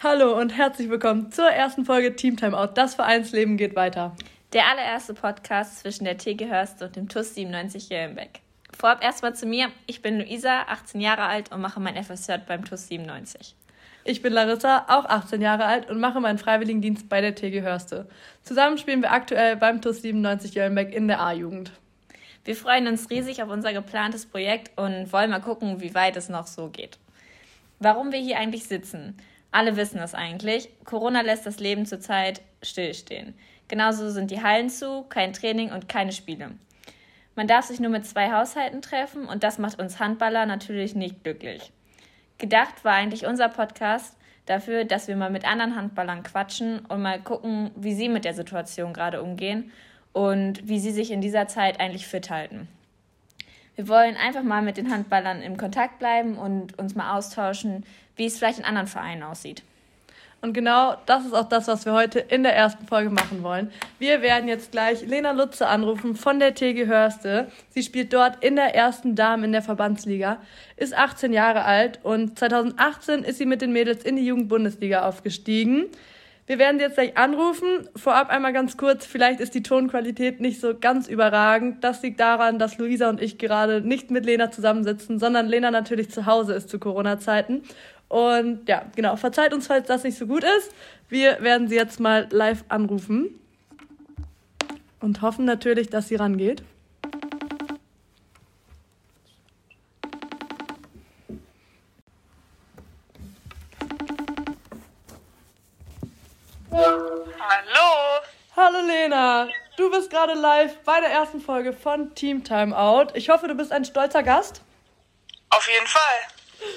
Hallo und herzlich willkommen zur ersten Folge Team Timeout. Das Vereinsleben geht weiter. Der allererste Podcast zwischen der TG Hörst und dem TUS 97 Jellenbeck. Vorab erstmal zu mir. Ich bin Luisa, 18 Jahre alt und mache mein FSJ beim TUS 97. Ich bin Larissa, auch 18 Jahre alt und mache meinen Freiwilligendienst bei der TG Hörste. Zusammen spielen wir aktuell beim TUS 97 Jellenbeck in der A-Jugend. Wir freuen uns riesig auf unser geplantes Projekt und wollen mal gucken, wie weit es noch so geht. Warum wir hier eigentlich sitzen? Alle wissen es eigentlich. Corona lässt das Leben zurzeit stillstehen. Genauso sind die Hallen zu, kein Training und keine Spiele. Man darf sich nur mit zwei Haushalten treffen und das macht uns Handballer natürlich nicht glücklich. Gedacht war eigentlich unser Podcast dafür, dass wir mal mit anderen Handballern quatschen und mal gucken, wie sie mit der Situation gerade umgehen und wie sie sich in dieser Zeit eigentlich fit halten. Wir wollen einfach mal mit den Handballern im Kontakt bleiben und uns mal austauschen, wie es vielleicht in anderen Vereinen aussieht. Und genau das ist auch das, was wir heute in der ersten Folge machen wollen. Wir werden jetzt gleich Lena Lutze anrufen von der TG Hörste. Sie spielt dort in der ersten Dame in der Verbandsliga, ist 18 Jahre alt und 2018 ist sie mit den Mädels in die Jugendbundesliga aufgestiegen. Wir werden sie jetzt gleich anrufen. Vorab einmal ganz kurz, vielleicht ist die Tonqualität nicht so ganz überragend. Das liegt daran, dass Luisa und ich gerade nicht mit Lena zusammensitzen, sondern Lena natürlich zu Hause ist zu Corona-Zeiten. Und ja, genau, verzeiht uns, falls das nicht so gut ist. Wir werden sie jetzt mal live anrufen und hoffen natürlich, dass sie rangeht. Hallo. Hallo Lena, du bist gerade live bei der ersten Folge von Team Timeout. Ich hoffe, du bist ein stolzer Gast. Auf jeden Fall.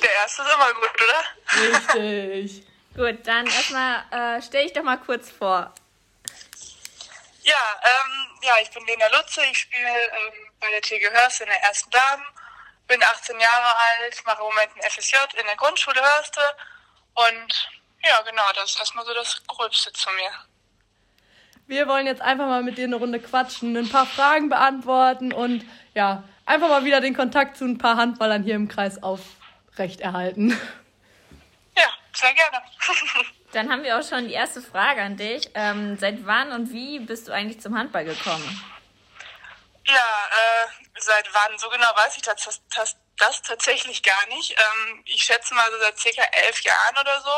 Der erste ist immer gut, oder? Richtig. gut, dann erstmal äh, stell ich doch mal kurz vor. Ja, ähm, ja, ich bin Lena Lutze, ich spiele ähm, bei der TG Hörste in der ersten Damen, bin 18 Jahre alt, mache im Moment ein FSJ in der Grundschule Hörste und ja, genau, das ist erstmal so das Gröbste zu mir. Wir wollen jetzt einfach mal mit dir eine Runde quatschen, ein paar Fragen beantworten und ja, einfach mal wieder den Kontakt zu ein paar Handballern hier im Kreis aufrechterhalten. Ja, sehr gerne. Dann haben wir auch schon die erste Frage an dich. Ähm, seit wann und wie bist du eigentlich zum Handball gekommen? Ja, äh, seit wann? So genau weiß ich das, das, das tatsächlich gar nicht. Ähm, ich schätze mal so seit circa elf Jahren oder so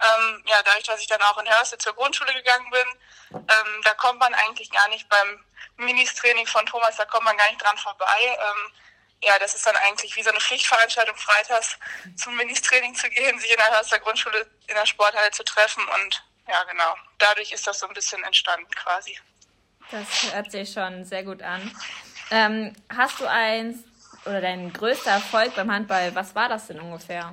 ähm, ja, dadurch, dass ich dann auch in Hörste zur Grundschule gegangen bin, ähm, da kommt man eigentlich gar nicht beim Ministraining von Thomas, da kommt man gar nicht dran vorbei. Ähm, ja, das ist dann eigentlich wie so eine Pflichtveranstaltung, freitags zum Ministraining zu gehen, sich in der Hörster Grundschule in der Sporthalle zu treffen und ja, genau. Dadurch ist das so ein bisschen entstanden quasi. Das hört sich schon sehr gut an. Ähm, hast du eins oder dein größter Erfolg beim Handball, was war das denn ungefähr?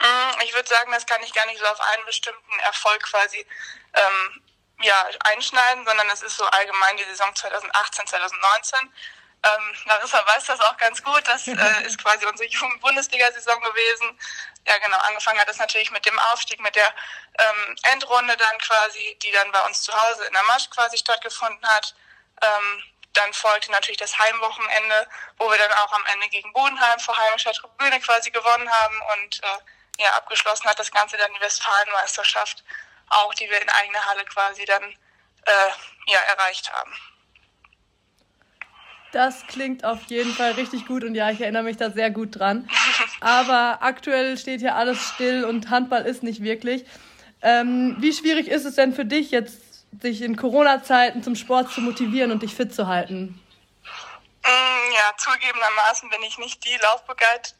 Mm, ich würde sagen, das kann ich gar nicht so auf einen bestimmten Erfolg quasi ähm, ja, einschneiden, sondern es ist so allgemein die Saison 2018, 2019. Ähm, Larissa weiß das auch ganz gut. Das äh, ist quasi unsere Jugend-Bundesliga-Saison gewesen. Ja, genau. Angefangen hat es natürlich mit dem Aufstieg, mit der ähm, Endrunde dann quasi, die dann bei uns zu Hause in der Masch quasi stattgefunden hat. Ähm, dann folgte natürlich das Heimwochenende, wo wir dann auch am Ende gegen Bodenheim vor heimischer Tribüne quasi gewonnen haben und äh, ja, abgeschlossen hat das Ganze dann die Westfalenmeisterschaft, auch die wir in eigener Halle quasi dann äh, ja, erreicht haben. Das klingt auf jeden Fall richtig gut und ja, ich erinnere mich da sehr gut dran. Aber aktuell steht hier alles still und Handball ist nicht wirklich. Ähm, wie schwierig ist es denn für dich jetzt, sich in Corona-Zeiten zum Sport zu motivieren und dich fit zu halten? Mm, ja, zugegebenermaßen bin ich nicht die Laufbegeisterte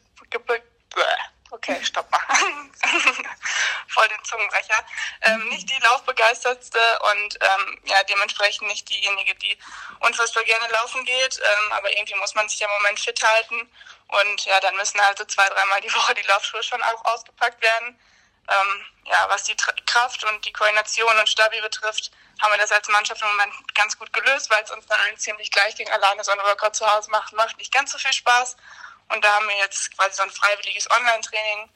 Okay, stopp mal. Voll den Zungenbrecher. Ähm, nicht die Laufbegeistertste und ähm, ja, dementsprechend nicht diejenige, die unfassbar gerne laufen geht. Ähm, aber irgendwie muss man sich ja im Moment fit halten. Und ja, dann müssen halt so zwei, dreimal die Woche die Laufschuhe schon auch ausgepackt werden. Ähm, ja, was die Tra Kraft und die Koordination und Stabi betrifft, haben wir das als Mannschaft im Moment ganz gut gelöst, weil es uns dann allen ziemlich gleich ging. Alleine so ein Workout zu Hause macht, macht nicht ganz so viel Spaß. Und da haben wir jetzt quasi so ein freiwilliges Online-Training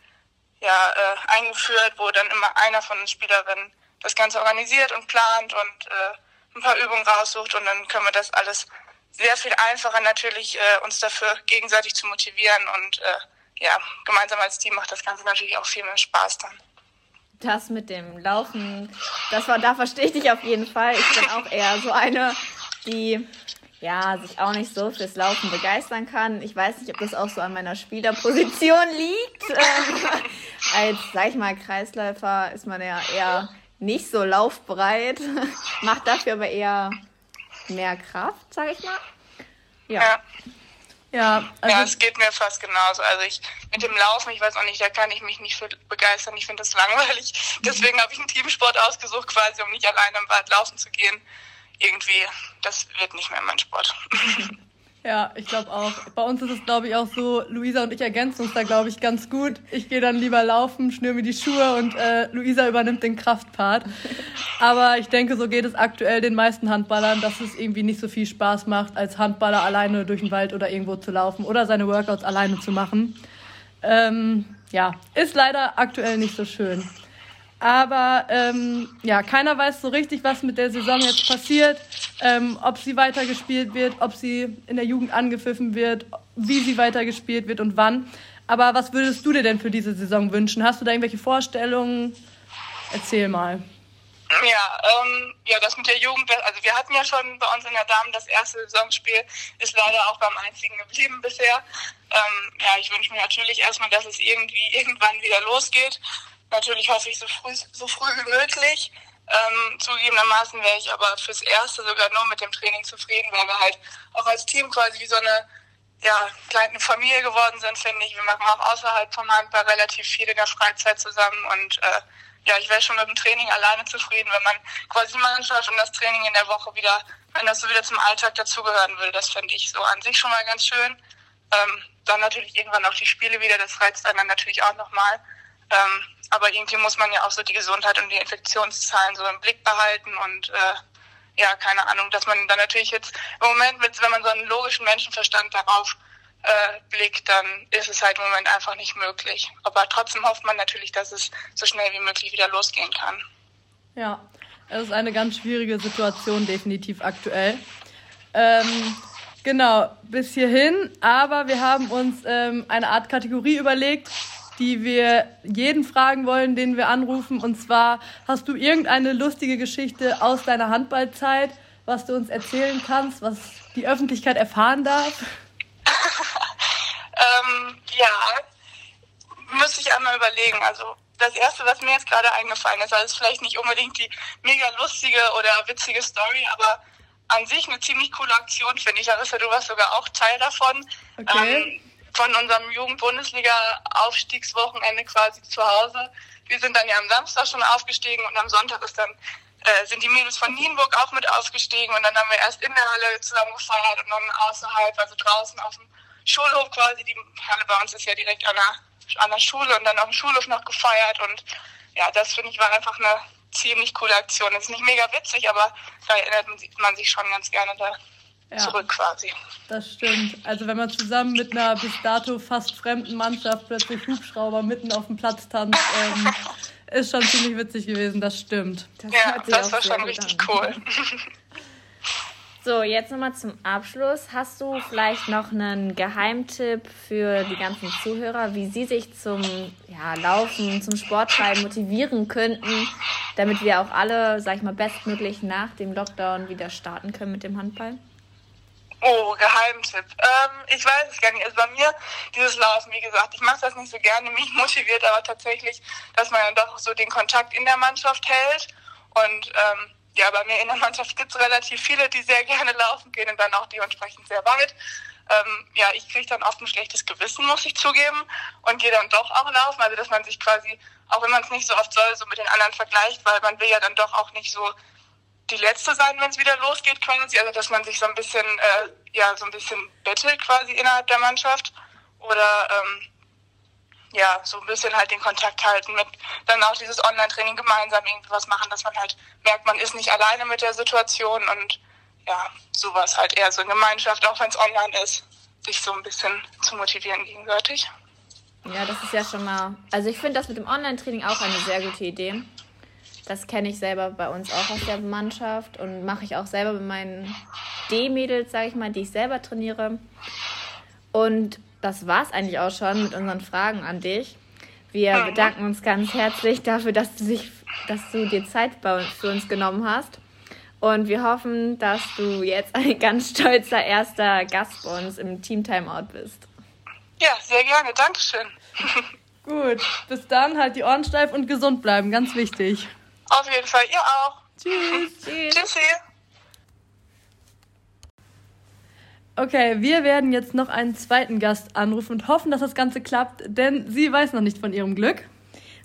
ja, äh, eingeführt, wo dann immer einer von den Spielerinnen das Ganze organisiert und plant und äh, ein paar Übungen raussucht und dann können wir das alles sehr viel einfacher natürlich äh, uns dafür gegenseitig zu motivieren und äh, ja, gemeinsam als Team macht das Ganze natürlich auch viel mehr Spaß dann. das mit dem Laufen, das war, da verstehe ich dich auf jeden Fall. Ich bin auch eher so eine, die ja, sich auch nicht so fürs Laufen begeistern kann. Ich weiß nicht, ob das auch so an meiner Spielerposition liegt. Ähm, als, sag ich mal, Kreisläufer ist man ja eher nicht so laufbereit, macht dafür aber eher mehr Kraft, sag ich mal. Ja. ja. Ja, also ja, es geht mir fast genauso. Also ich mit dem Laufen, ich weiß auch nicht, da kann ich mich nicht für begeistern. Ich finde das langweilig. Deswegen habe ich einen Teamsport ausgesucht, quasi, um nicht alleine im Wald laufen zu gehen. Irgendwie, das wird nicht mehr mein Sport. Ja, ich glaube auch. Bei uns ist es, glaube ich, auch so, Luisa und ich ergänzen uns da, glaube ich, ganz gut. Ich gehe dann lieber laufen, schnür mir die Schuhe und äh, Luisa übernimmt den Kraftpart. Aber ich denke, so geht es aktuell den meisten Handballern, dass es irgendwie nicht so viel Spaß macht, als Handballer alleine durch den Wald oder irgendwo zu laufen oder seine Workouts alleine zu machen. Ähm, ja, ist leider aktuell nicht so schön. Aber ähm, ja, keiner weiß so richtig, was mit der Saison jetzt passiert, ähm, ob sie weitergespielt wird, ob sie in der Jugend angepfiffen wird, wie sie weitergespielt wird und wann. Aber was würdest du dir denn für diese Saison wünschen? Hast du da irgendwelche Vorstellungen? Erzähl mal. Ja, ähm, ja, das mit der Jugend, also wir hatten ja schon bei uns in der Damen das erste Saisonspiel, ist leider auch beim einzigen geblieben bisher. Ähm, ja, ich wünsche mir natürlich erstmal, dass es irgendwie irgendwann wieder losgeht. Natürlich hoffe ich so früh, so früh wie möglich. Ähm, zugegebenermaßen wäre ich aber fürs Erste sogar nur mit dem Training zufrieden, weil wir halt auch als Team quasi wie so eine ja, kleine Familie geworden sind, finde ich. Wir machen auch außerhalb vom Handball relativ viel in der Freizeit zusammen und äh, ja, ich wäre schon mit dem Training alleine zufrieden, wenn man quasi die Mannschaft und das Training in der Woche wieder, wenn das so wieder zum Alltag dazugehören würde. Das fände ich so an sich schon mal ganz schön. Ähm, dann natürlich irgendwann auch die Spiele wieder, das reizt einen dann natürlich auch nochmal. Ähm, aber irgendwie muss man ja auch so die Gesundheit und die Infektionszahlen so im Blick behalten und äh, ja, keine Ahnung, dass man dann natürlich jetzt im Moment, mit, wenn man so einen logischen Menschenverstand darauf äh, blickt, dann ist es halt im Moment einfach nicht möglich. Aber trotzdem hofft man natürlich, dass es so schnell wie möglich wieder losgehen kann. Ja, es ist eine ganz schwierige Situation definitiv aktuell. Ähm, genau, bis hierhin. Aber wir haben uns ähm, eine Art Kategorie überlegt, die wir jeden fragen wollen, den wir anrufen. Und zwar, hast du irgendeine lustige Geschichte aus deiner Handballzeit, was du uns erzählen kannst, was die Öffentlichkeit erfahren darf? ähm, ja, müsste ich einmal überlegen. Also das Erste, was mir jetzt gerade eingefallen ist, also ist vielleicht nicht unbedingt die mega lustige oder witzige Story, aber an sich eine ziemlich coole Aktion, finde ich. Larissa, du warst sogar auch Teil davon. Okay. Ähm, von unserem Jugend-Bundesliga-Aufstiegswochenende quasi zu Hause. Wir sind dann ja am Samstag schon aufgestiegen und am Sonntag ist dann äh, sind die Mädels von Nienburg auch mit aufgestiegen und dann haben wir erst in der Halle zusammen gefeiert und dann außerhalb, also draußen auf dem Schulhof quasi. Die Halle bei uns ist ja direkt an der, an der Schule und dann auf dem Schulhof noch gefeiert und ja, das finde ich war einfach eine ziemlich coole Aktion. Ist nicht mega witzig, aber da erinnert man sich schon ganz gerne da ja, zurück quasi. Das stimmt. Also wenn man zusammen mit einer bis dato fast fremden Mannschaft plötzlich Hubschrauber mitten auf dem Platz tanzt, ähm, ist schon ziemlich witzig gewesen, das stimmt. Das ja, das war schon richtig cool. So, jetzt nochmal zum Abschluss. Hast du vielleicht noch einen Geheimtipp für die ganzen Zuhörer, wie sie sich zum ja, Laufen, zum Sporttreiben motivieren könnten, damit wir auch alle, sag ich mal, bestmöglich nach dem Lockdown wieder starten können mit dem Handball? Oh, Geheimtipp. Ähm, ich weiß es gar nicht. Also bei mir, dieses Laufen, wie gesagt, ich mache das nicht so gerne, mich motiviert aber tatsächlich, dass man dann doch so den Kontakt in der Mannschaft hält. Und ähm, ja, bei mir in der Mannschaft gibt es relativ viele, die sehr gerne laufen gehen und dann auch dementsprechend sehr weit. Ähm, ja, ich kriege dann oft ein schlechtes Gewissen, muss ich zugeben, und gehe dann doch auch laufen. Also dass man sich quasi, auch wenn man es nicht so oft soll, so mit den anderen vergleicht, weil man will ja dann doch auch nicht so die letzte sein, wenn es wieder losgeht quasi. Also dass man sich so ein bisschen, äh, ja, so ein bisschen bettelt quasi innerhalb der Mannschaft. Oder ähm, ja, so ein bisschen halt den Kontakt halten mit dann auch dieses Online-Training gemeinsam irgendwie was machen, dass man halt merkt, man ist nicht alleine mit der Situation und ja, sowas halt eher so in Gemeinschaft, auch wenn es online ist, sich so ein bisschen zu motivieren gegenseitig. Ja, das ist ja schon mal. Also ich finde das mit dem Online-Training auch eine sehr gute Idee. Das kenne ich selber bei uns auch aus der Mannschaft und mache ich auch selber mit meinen D-Mädels, sage ich mal, die ich selber trainiere. Und das war es eigentlich auch schon mit unseren Fragen an dich. Wir bedanken uns ganz herzlich dafür, dass du, sich, dass du dir Zeit für uns genommen hast. Und wir hoffen, dass du jetzt ein ganz stolzer erster Gast bei uns im Team Timeout bist. Ja, sehr gerne. Dankeschön. Gut, bis dann, halt die Ohren steif und gesund bleiben, ganz wichtig. Auf jeden Fall, ihr auch. Tschüss. Tschüss. Tschüssi. Okay, wir werden jetzt noch einen zweiten Gast anrufen und hoffen, dass das Ganze klappt, denn sie weiß noch nicht von ihrem Glück.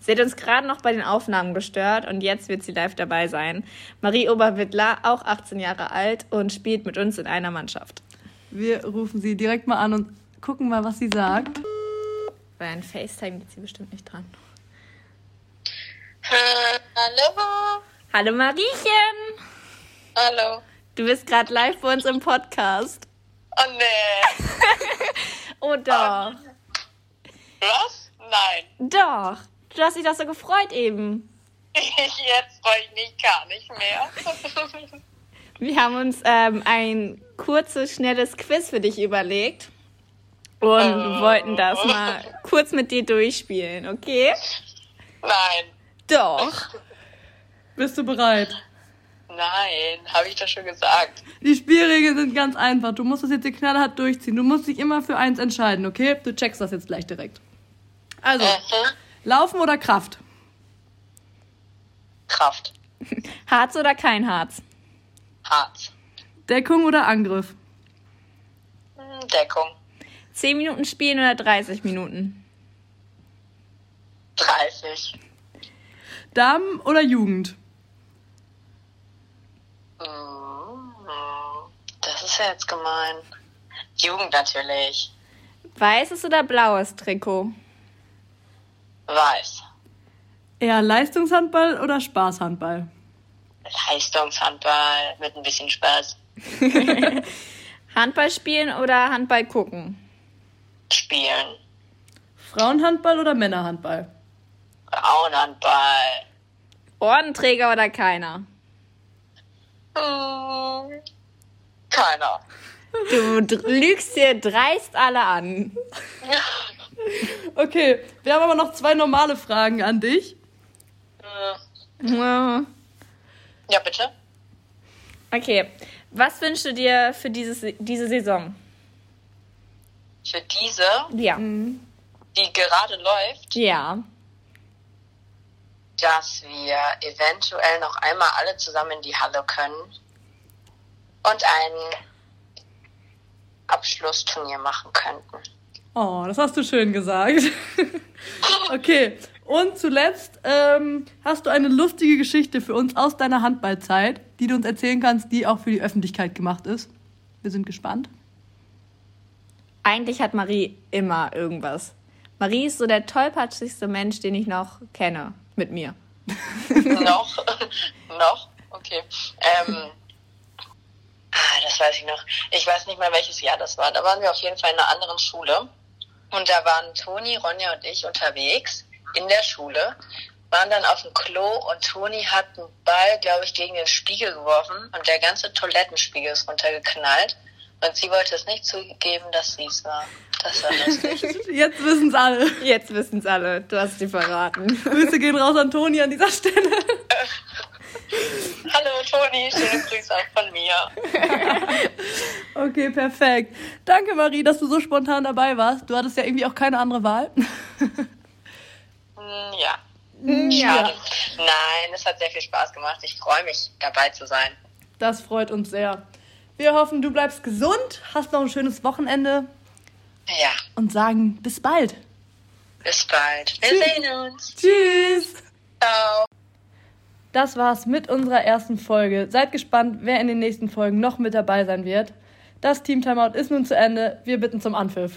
Sie hat uns gerade noch bei den Aufnahmen gestört und jetzt wird sie live dabei sein. Marie Oberwittler, auch 18 Jahre alt und spielt mit uns in einer Mannschaft. Wir rufen sie direkt mal an und gucken mal, was sie sagt. Bei einem FaceTime geht sie bestimmt nicht dran. Äh, hallo. Hallo Mariechen! Hallo. Du bist gerade live bei uns im Podcast. Oh nee. Oh doch. Was? Nein. Doch. Du hast dich doch so gefreut eben. Jetzt freue ich mich gar nicht mehr. Wir haben uns ähm, ein kurzes, schnelles Quiz für dich überlegt und Oh. wollten das mal kurz mit dir durchspielen, okay? Nein. Doch. Bist du bereit? Nein, habe ich doch schon gesagt. Die Spielregeln sind ganz einfach. Du musst das jetzt hier knallhart durchziehen. Du musst dich immer für eins entscheiden, okay? Du checkst das jetzt gleich direkt. Also, Mhm. Laufen oder Kraft? Kraft. Harz oder kein Harz? Harz. Deckung oder Angriff? Hm, Deckung. 10 Minuten spielen oder 30 Minuten? 30. Damen oder Jugend? Hm, Das ist ja jetzt gemein. Jugend natürlich. Weißes oder blaues Trikot? Weiß. Eher Leistungshandball oder Spaßhandball? Leistungshandball mit ein bisschen Spaß. Handball spielen oder Handball gucken? Spielen. Frauenhandball oder Männerhandball? Frauenhandball. Ordenträger oder keiner? Hm, Keiner. Du lügst dir dreist alle an. Okay, wir haben aber noch zwei normale Fragen an dich. Hm, Ja, bitte. Okay, was wünschst du dir für dieses, diese Saison? Für diese, Ja. die gerade läuft, Ja. Dass wir eventuell noch einmal alle zusammen in die Halle können und ein Abschlussturnier machen könnten. Oh, das hast du schön gesagt. okay, und zuletzt ähm, hast du eine lustige Geschichte für uns aus deiner Handballzeit, die du uns erzählen kannst, die auch für die Öffentlichkeit gemacht ist. Wir sind gespannt. Eigentlich hat Marie immer irgendwas. Marie ist so der tollpatschigste Mensch, den ich noch kenne. Mit mir. noch? noch? Okay. Ähm, ah, das weiß ich noch. Ich weiß nicht mehr, welches Jahr das war. Da waren wir auf jeden Fall in einer anderen Schule. Und da waren Toni, Ronja und ich unterwegs in der Schule, waren dann auf dem Klo und Toni hat einen Ball, glaube ich, gegen den Spiegel geworfen und der ganze Toilettenspiegel ist runtergeknallt. Und sie wollte es nicht zugeben, dass sie es war. Das war lustig. Jetzt wissen's alle. Jetzt wissen's alle. Du hast sie verraten. Grüße gehen raus an Toni an dieser Stelle. Hallo Toni, schöne Grüße auch von mir. Okay, perfekt. Danke, Marie, dass du so spontan dabei warst. Du hattest ja irgendwie auch keine andere Wahl. Hm, Ja. Ja. Nein, es hat sehr viel Spaß gemacht. Ich freue mich, dabei zu sein. Das freut uns sehr. Wir hoffen, du bleibst gesund, hast noch ein schönes Wochenende Ja, und sagen bis bald. bis bald. Wir sehen uns. Tschüss. Ciao. Das war's mit unserer ersten Folge. Seid gespannt, wer in den nächsten Folgen noch mit dabei sein wird. Das Team Timeout ist nun zu Ende. Wir bitten zum Anpfiff.